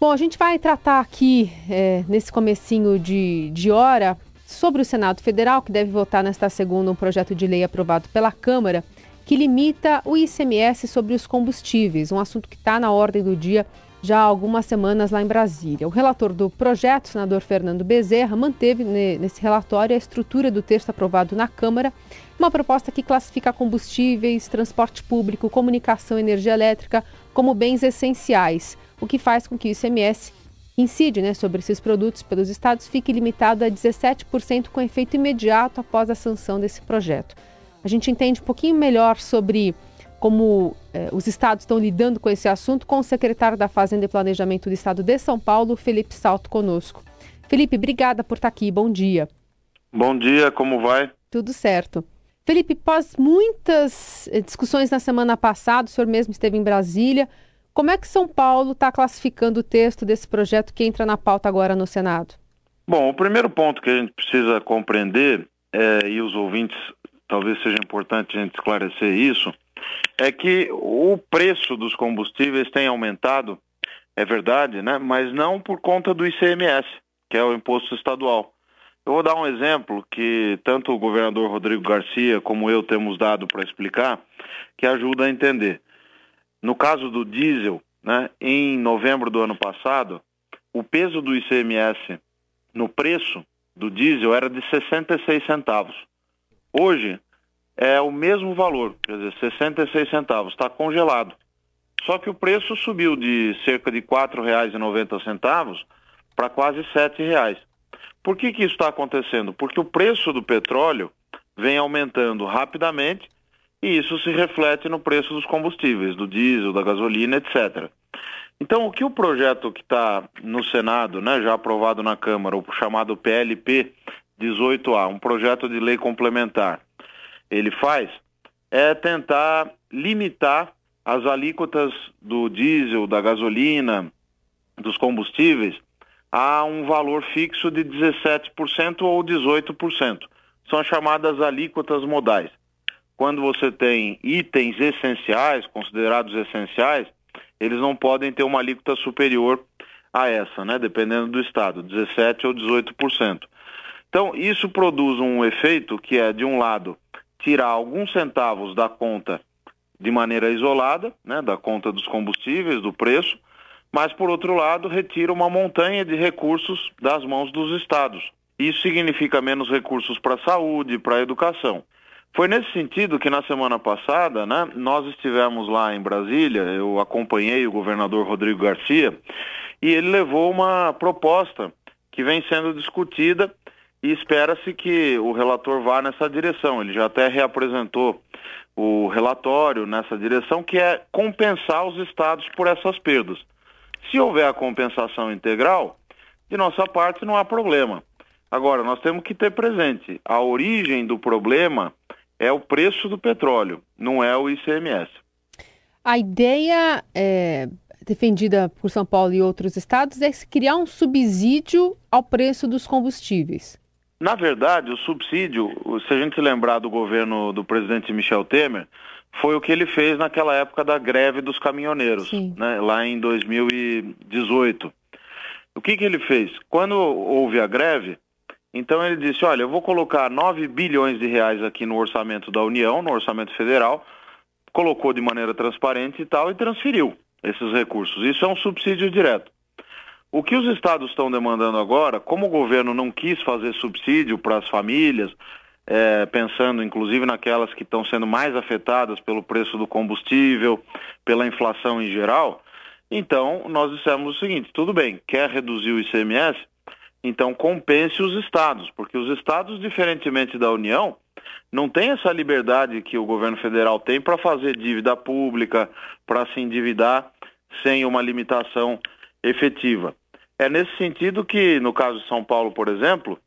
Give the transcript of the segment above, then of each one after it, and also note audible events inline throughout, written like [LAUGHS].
Bom, a gente vai tratar aqui, é, nesse comecinho de, de hora, sobre o Senado Federal, que deve votar nesta segunda um projeto de lei aprovado pela Câmara, que limita o ICMS sobre os combustíveis, um assunto que está na ordem do dia já há algumas semanas lá em Brasília. O relator do projeto, senador Fernando Bezerra, manteve nesse relatório a estrutura do texto aprovado na Câmara, uma proposta que classifica combustíveis, transporte público, comunicação energia elétrica como bens essenciais o que faz com que o ICMS incide né, sobre esses produtos pelos estados fique limitado a 17% com efeito imediato após a sanção desse projeto. A gente entende um pouquinho melhor sobre como eh, os estados estão lidando com esse assunto com o secretário da Fazenda e Planejamento do Estado de São Paulo, Felipe Salto, conosco. Felipe, obrigada por estar aqui. Bom dia. Bom dia, como vai? Tudo certo. Felipe, após muitas eh, discussões na semana passada, o senhor mesmo esteve em Brasília. Como é que São Paulo está classificando o texto desse projeto que entra na pauta agora no Senado? Bom, o primeiro ponto que a gente precisa compreender, é, e os ouvintes talvez seja importante a gente esclarecer isso, é que o preço dos combustíveis tem aumentado, é verdade, né? mas não por conta do ICMS, que é o imposto estadual. Eu vou dar um exemplo que tanto o governador Rodrigo Garcia como eu temos dado para explicar, que ajuda a entender. No caso do diesel, né, em novembro do ano passado, o peso do ICMS no preço do diesel era de 66 centavos. Hoje é o mesmo valor, quer dizer, 66 centavos, está congelado. Só que o preço subiu de cerca de R$ 4,90 para quase R$ 7,00. Por que, que isso está acontecendo? Porque o preço do petróleo vem aumentando rapidamente e isso se reflete no preço dos combustíveis, do diesel, da gasolina, etc. Então, o que o projeto que está no Senado, né, já aprovado na Câmara, o chamado PLP 18A, um projeto de lei complementar, ele faz é tentar limitar as alíquotas do diesel, da gasolina, dos combustíveis a um valor fixo de 17% ou 18%. São as chamadas alíquotas modais quando você tem itens essenciais, considerados essenciais, eles não podem ter uma alíquota superior a essa, né? dependendo do estado, 17% ou 18%. Então, isso produz um efeito que é, de um lado, tirar alguns centavos da conta de maneira isolada, né? da conta dos combustíveis, do preço, mas, por outro lado, retira uma montanha de recursos das mãos dos estados. Isso significa menos recursos para a saúde, para a educação. Foi nesse sentido que na semana passada, né, nós estivemos lá em Brasília, eu acompanhei o governador Rodrigo Garcia, e ele levou uma proposta que vem sendo discutida e espera-se que o relator vá nessa direção. Ele já até reapresentou o relatório nessa direção, que é compensar os estados por essas perdas. Se houver a compensação integral, de nossa parte não há problema. Agora, nós temos que ter presente, a origem do problema é o preço do petróleo, não é o ICMS. A ideia é, defendida por São Paulo e outros estados é criar um subsídio ao preço dos combustíveis. Na verdade, o subsídio, se a gente lembrar do governo do presidente Michel Temer, foi o que ele fez naquela época da greve dos caminhoneiros, né, lá em 2018. O que, que ele fez? Quando houve a greve, então ele disse, olha, eu vou colocar 9 bilhões de reais aqui no orçamento da União, no orçamento federal, colocou de maneira transparente e tal e transferiu esses recursos. Isso é um subsídio direto. O que os estados estão demandando agora, como o governo não quis fazer subsídio para as famílias, é, pensando inclusive naquelas que estão sendo mais afetadas pelo preço do combustível, pela inflação em geral, então nós dissemos o seguinte: tudo bem, quer reduzir o ICMS? Então compense os estados, porque os estados, diferentemente da União, não têm essa liberdade que o governo federal tem para fazer dívida pública, para se endividar sem uma limitação efetiva. É nesse sentido que, no caso de São Paulo, por exemplo,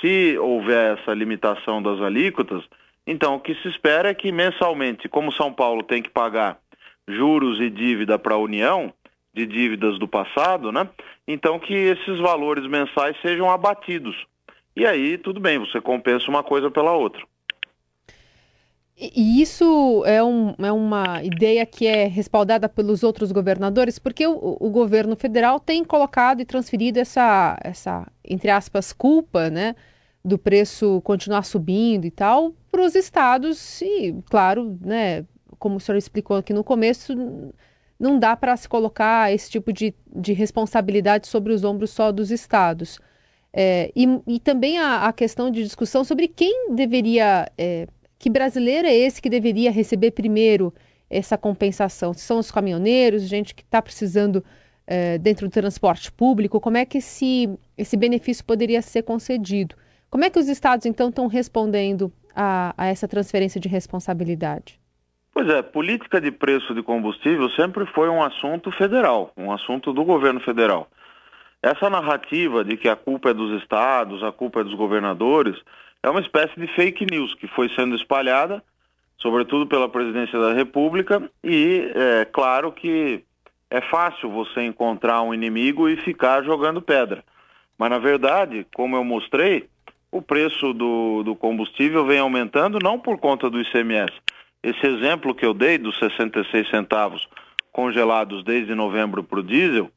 se houver essa limitação das alíquotas, então o que se espera é que mensalmente, como São Paulo tem que pagar juros e dívida para a União, de dívidas do passado, né? Então que esses valores mensais sejam abatidos. E aí, tudo bem, você compensa uma coisa pela outra. E isso é, um, é, uma ideia que é respaldada pelos outros governadores, porque o, o, governo federal tem colocado e transferido essa, essa, entre aspas, culpa, né, do preço continuar subindo e tal, para os estados. E, claro, né, como o senhor explicou aqui no começo, não dá para se colocar esse tipo de, de responsabilidade sobre os ombros só dos estados. É, e, e, também a, a, questão de discussão sobre quem deveria. É, que brasileiro é esse que deveria receber primeiro essa compensação? São os caminhoneiros, gente que está precisando é, dentro do transporte público? Como é que esse, esse benefício poderia ser concedido? Como é que os estados, então, estão respondendo a, a essa transferência de responsabilidade? Pois é, política de preço de combustível sempre foi um assunto federal, um assunto do governo federal. Essa narrativa de que a culpa é dos estados, a culpa é dos governadores, é uma espécie de fake news que foi sendo espalhada, sobretudo pela presidência da República, e é claro que é fácil você encontrar um inimigo e ficar jogando pedra. Mas, na verdade, como eu mostrei, o preço do, do combustível vem aumentando não por conta do ICMS. Esse exemplo que eu dei dos 66 centavos congelados desde novembro para o diesel,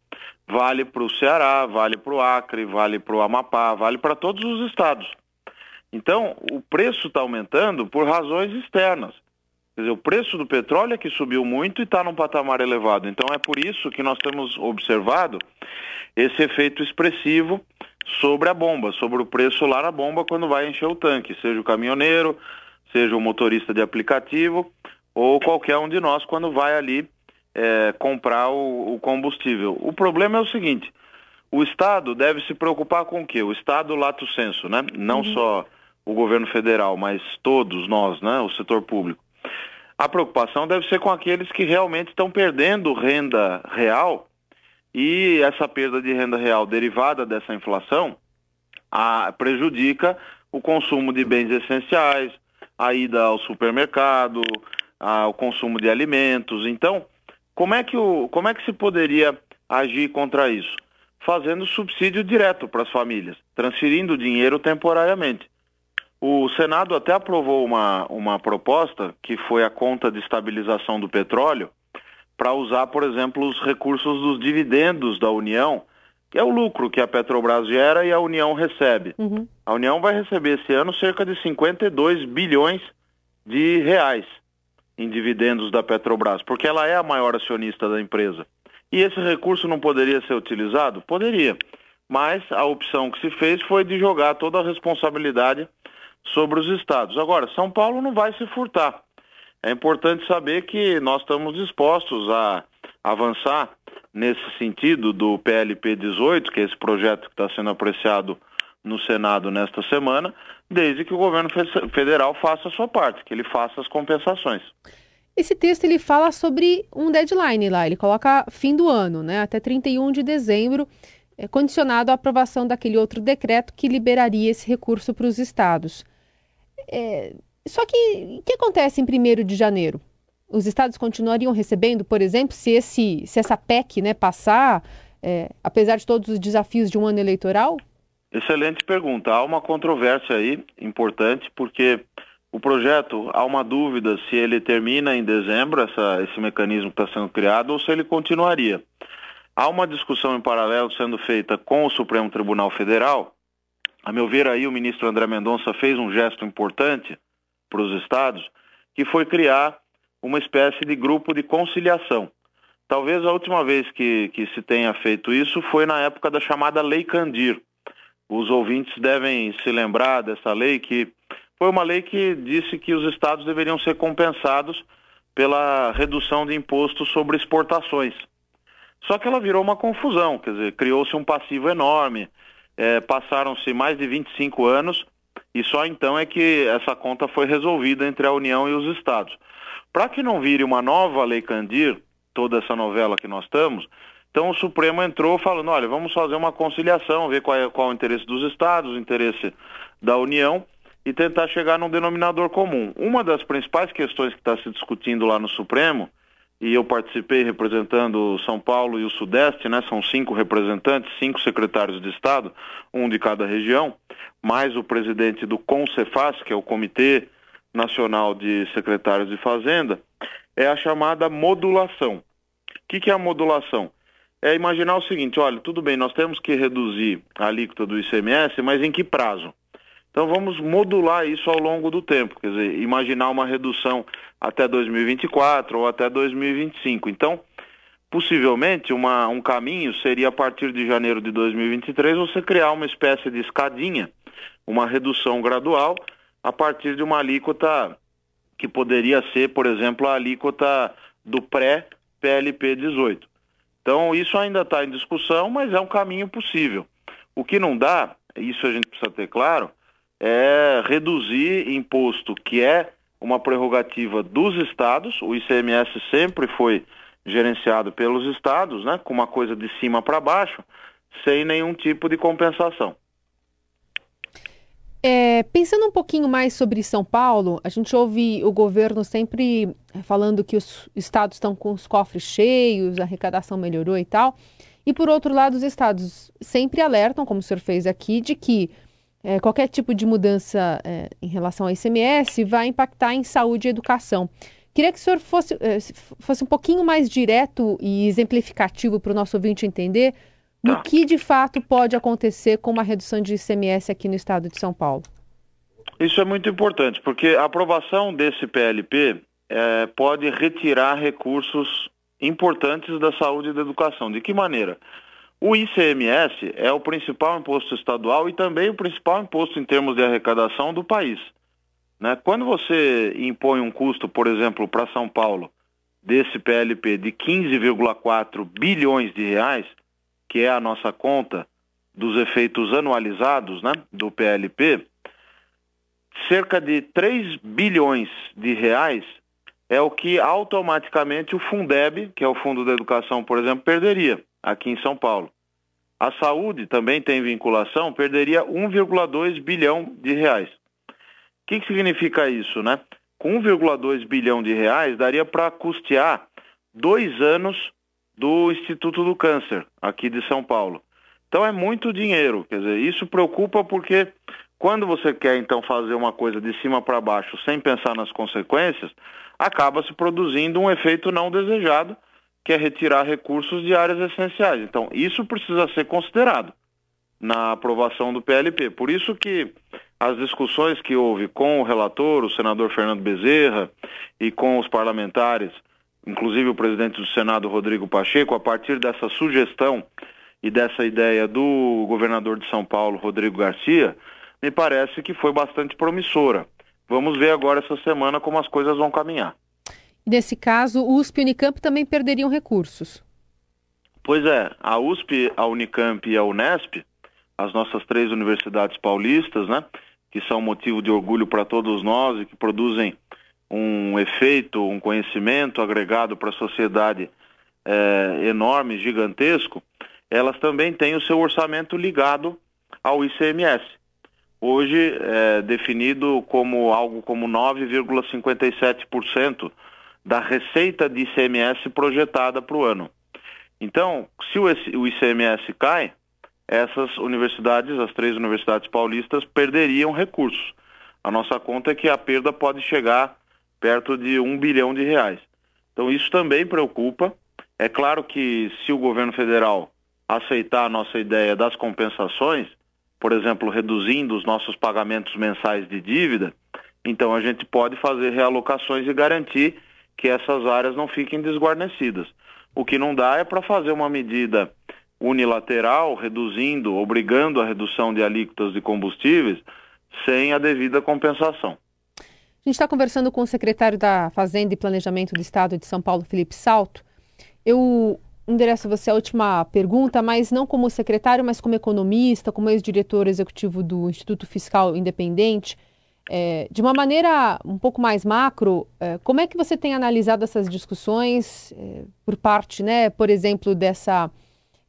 vale para o Ceará, vale para o Acre, vale para o Amapá, vale para todos os estados. Então, o preço está aumentando por razões externas. Quer dizer, o preço do petróleo é que subiu muito e está num patamar elevado. Então, é por isso que nós temos observado esse efeito expressivo sobre a bomba, sobre o preço lá na bomba quando vai encher o tanque, seja o caminhoneiro, seja o motorista de aplicativo ou qualquer um de nós quando vai ali é, comprar o, o combustível. O problema é o seguinte: o Estado deve se preocupar com o quê? O Estado lato senso, né? Não uhum. só o governo federal, mas todos nós, né, o setor público. A preocupação deve ser com aqueles que realmente estão perdendo renda real e essa perda de renda real derivada dessa inflação a, prejudica o consumo de bens essenciais, a ida ao supermercado, a, o consumo de alimentos. Então, como é, que o, como é que se poderia agir contra isso? Fazendo subsídio direto para as famílias, transferindo dinheiro temporariamente. O Senado até aprovou uma, uma proposta, que foi a conta de estabilização do petróleo, para usar, por exemplo, os recursos dos dividendos da União, que é o lucro que a Petrobras gera e a União recebe. Uhum. A União vai receber esse ano cerca de 52 bilhões de reais em dividendos da Petrobras, porque ela é a maior acionista da empresa. E esse recurso não poderia ser utilizado? Poderia. Mas a opção que se fez foi de jogar toda a responsabilidade sobre os estados. Agora, São Paulo não vai se furtar. É importante saber que nós estamos dispostos a avançar nesse sentido do PLP 18, que é esse projeto que está sendo apreciado no Senado nesta semana, desde que o governo federal faça a sua parte, que ele faça as compensações. Esse texto ele fala sobre um deadline lá, ele coloca fim do ano, né, até 31 de dezembro, é, condicionado à aprovação daquele outro decreto que liberaria esse recurso para os estados. É, só que o que acontece em 1 de janeiro? Os estados continuariam recebendo, por exemplo, se, esse, se essa PEC né, passar, é, apesar de todos os desafios de um ano eleitoral? Excelente pergunta. Há uma controvérsia aí importante, porque o projeto, há uma dúvida se ele termina em dezembro, essa, esse mecanismo está sendo criado, ou se ele continuaria. Há uma discussão em paralelo sendo feita com o Supremo Tribunal Federal, a meu ver, aí o ministro André Mendonça fez um gesto importante para os estados, que foi criar uma espécie de grupo de conciliação. Talvez a última vez que, que se tenha feito isso foi na época da chamada Lei Candir. Os ouvintes devem se lembrar dessa lei, que foi uma lei que disse que os estados deveriam ser compensados pela redução de impostos sobre exportações. Só que ela virou uma confusão, quer dizer, criou-se um passivo enorme, é, passaram-se mais de 25 anos e só então é que essa conta foi resolvida entre a União e os estados. Para que não vire uma nova lei Candir, toda essa novela que nós estamos, então o Supremo entrou falando, olha, vamos fazer uma conciliação, ver qual é, qual é o interesse dos estados, o interesse da União e tentar chegar num denominador comum. Uma das principais questões que está se discutindo lá no Supremo e eu participei representando São Paulo e o Sudeste, né? São cinco representantes, cinco secretários de Estado, um de cada região, mais o presidente do CONCEFAS, que é o Comitê Nacional de Secretários de Fazenda, é a chamada modulação. O que, que é a modulação? É imaginar o seguinte, olha, tudo bem, nós temos que reduzir a alíquota do ICMS, mas em que prazo? Então vamos modular isso ao longo do tempo, quer dizer, imaginar uma redução até 2024 ou até 2025. Então, possivelmente, uma, um caminho seria a partir de janeiro de 2023 você criar uma espécie de escadinha, uma redução gradual a partir de uma alíquota que poderia ser, por exemplo, a alíquota do pré-PLP 18. Então, isso ainda está em discussão, mas é um caminho possível. O que não dá, isso a gente precisa ter claro, é reduzir imposto, que é uma prerrogativa dos estados. O ICMS sempre foi gerenciado pelos estados, né, com uma coisa de cima para baixo, sem nenhum tipo de compensação. É, pensando um pouquinho mais sobre São Paulo, a gente ouve o governo sempre falando que os estados estão com os cofres cheios, a arrecadação melhorou e tal. E por outro lado, os estados sempre alertam, como o senhor fez aqui, de que é, qualquer tipo de mudança é, em relação ao ICMS vai impactar em saúde e educação. Queria que o senhor fosse, é, fosse um pouquinho mais direto e exemplificativo para o nosso ouvinte entender no tá. que de fato pode acontecer com uma redução de ICMS aqui no estado de São Paulo. Isso é muito importante, porque a aprovação desse PLP é, pode retirar recursos importantes da saúde e da educação. De que maneira? O ICMS é o principal imposto estadual e também o principal imposto em termos de arrecadação do país. Né? Quando você impõe um custo, por exemplo, para São Paulo, desse PLP de 15,4 bilhões de reais, que é a nossa conta dos efeitos anualizados né, do PLP, cerca de 3 bilhões de reais é o que automaticamente o Fundeb, que é o Fundo da Educação, por exemplo, perderia aqui em São Paulo. A saúde também tem vinculação, perderia 1,2 bilhão de reais. O que, que significa isso, né? Com 1,2 bilhão de reais, daria para custear dois anos do Instituto do Câncer, aqui de São Paulo. Então é muito dinheiro, quer dizer, isso preocupa porque quando você quer então fazer uma coisa de cima para baixo sem pensar nas consequências, acaba se produzindo um efeito não desejado que é retirar recursos de áreas essenciais. Então, isso precisa ser considerado na aprovação do PLP. Por isso que as discussões que houve com o relator, o senador Fernando Bezerra, e com os parlamentares, inclusive o presidente do Senado, Rodrigo Pacheco, a partir dessa sugestão e dessa ideia do governador de São Paulo, Rodrigo Garcia, me parece que foi bastante promissora. Vamos ver agora essa semana como as coisas vão caminhar. Nesse caso, USP e Unicamp também perderiam recursos. Pois é, a USP, a Unicamp e a Unesp, as nossas três universidades paulistas, né, que são motivo de orgulho para todos nós e que produzem um efeito, um conhecimento agregado para a sociedade é, enorme, gigantesco, elas também têm o seu orçamento ligado ao ICMS. Hoje é definido como algo como 9,57% da receita de ICMS projetada para o ano. Então, se o ICMS cai, essas universidades, as três universidades paulistas, perderiam recursos. A nossa conta é que a perda pode chegar perto de um bilhão de reais. Então, isso também preocupa. É claro que se o governo federal aceitar a nossa ideia das compensações, por exemplo, reduzindo os nossos pagamentos mensais de dívida, então a gente pode fazer realocações e garantir que essas áreas não fiquem desguarnecidas. O que não dá é para fazer uma medida unilateral, reduzindo, obrigando a redução de alíquotas de combustíveis, sem a devida compensação. A gente está conversando com o secretário da Fazenda e Planejamento do Estado de São Paulo, Felipe Salto. Eu endereço a você a última pergunta, mas não como secretário, mas como economista, como ex-diretor executivo do Instituto Fiscal Independente. É, de uma maneira um pouco mais macro, é, como é que você tem analisado essas discussões é, por parte, né, por exemplo, dessa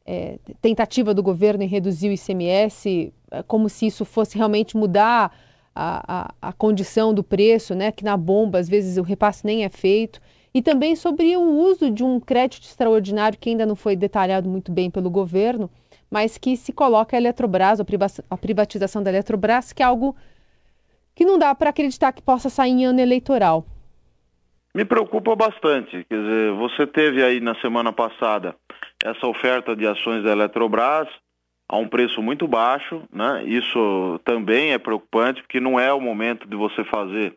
é, tentativa do governo em reduzir o ICMS, é, como se isso fosse realmente mudar a, a, a, condição do preço, né, que na bomba às vezes o repasse nem é feito, e também sobre o uso de um crédito extraordinário que ainda não foi detalhado muito bem pelo governo, mas que se coloca a Eletrobras, a privatização da Eletrobras, que é algo que não dá para acreditar que possa sair em ano eleitoral. Me preocupa bastante. Quer dizer, você teve aí na semana passada essa oferta de ações da Eletrobras a um preço muito baixo, né? Isso também é preocupante porque não é o momento de você fazer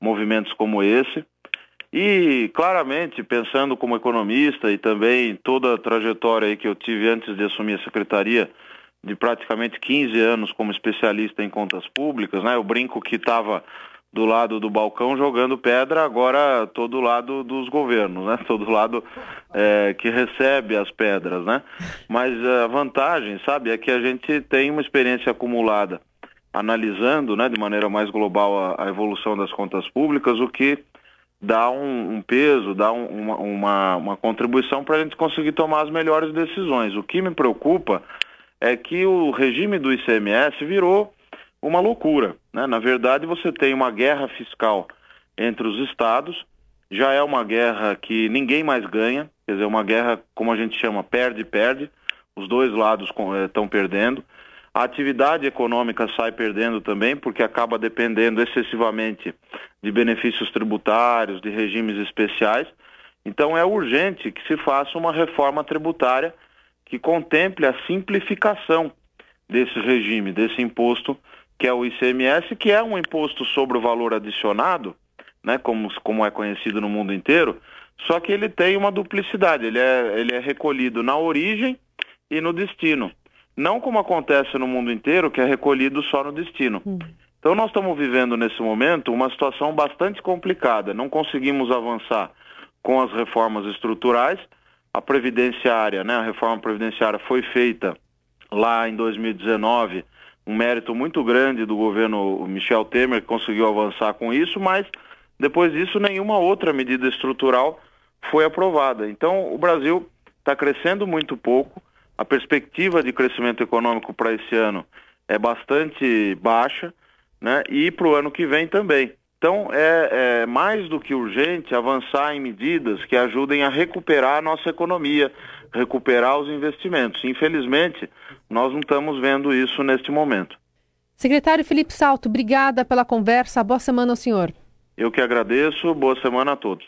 movimentos como esse. E claramente, pensando como economista e também toda a trajetória que eu tive antes de assumir a secretaria, de praticamente 15 anos como especialista em contas públicas, né? Eu brinco que estava do lado do balcão jogando pedra, agora estou do lado dos governos, né? [LAUGHS] Estou do lado é, que recebe as pedras, né? Mas a vantagem, sabe, é que a gente tem uma experiência acumulada analisando, né, de maneira mais global a, a evolução das contas públicas, o que dá um, um peso, dá um, uma, uma, uma contribuição para a gente conseguir tomar as melhores decisões. O que me preocupa é que o regime do ICMS virou uma loucura. Né? Na verdade, você tem uma guerra fiscal entre os estados, já é uma guerra que ninguém mais ganha, quer dizer, uma guerra, como a gente chama, perde-perde, os dois lados estão eh, perdendo. A atividade econômica sai perdendo também, porque acaba dependendo excessivamente de benefícios tributários, de regimes especiais. Então é urgente que se faça uma reforma tributária que contemple a simplificação desse regime, desse imposto que é o ICMS, que é um imposto sobre o valor adicionado, né, como, como é conhecido no mundo inteiro, só que ele tem uma duplicidade, ele é, ele é recolhido na origem e no destino. Não como acontece no mundo inteiro, que é recolhido só no destino. Hum. Então nós estamos vivendo nesse momento uma situação bastante complicada. Não conseguimos avançar com as reformas estruturais. A previdenciária, né, a reforma previdenciária foi feita lá em 2019 um mérito muito grande do governo Michel Temer, que conseguiu avançar com isso, mas depois disso nenhuma outra medida estrutural foi aprovada. Então o Brasil está crescendo muito pouco, a perspectiva de crescimento econômico para esse ano é bastante baixa, né? E para o ano que vem também. Então é, é mais do que urgente avançar em medidas que ajudem a recuperar a nossa economia, recuperar os investimentos. Infelizmente, nós não estamos vendo isso neste momento. Secretário Felipe Salto, obrigada pela conversa. Boa semana ao senhor. Eu que agradeço. Boa semana a todos.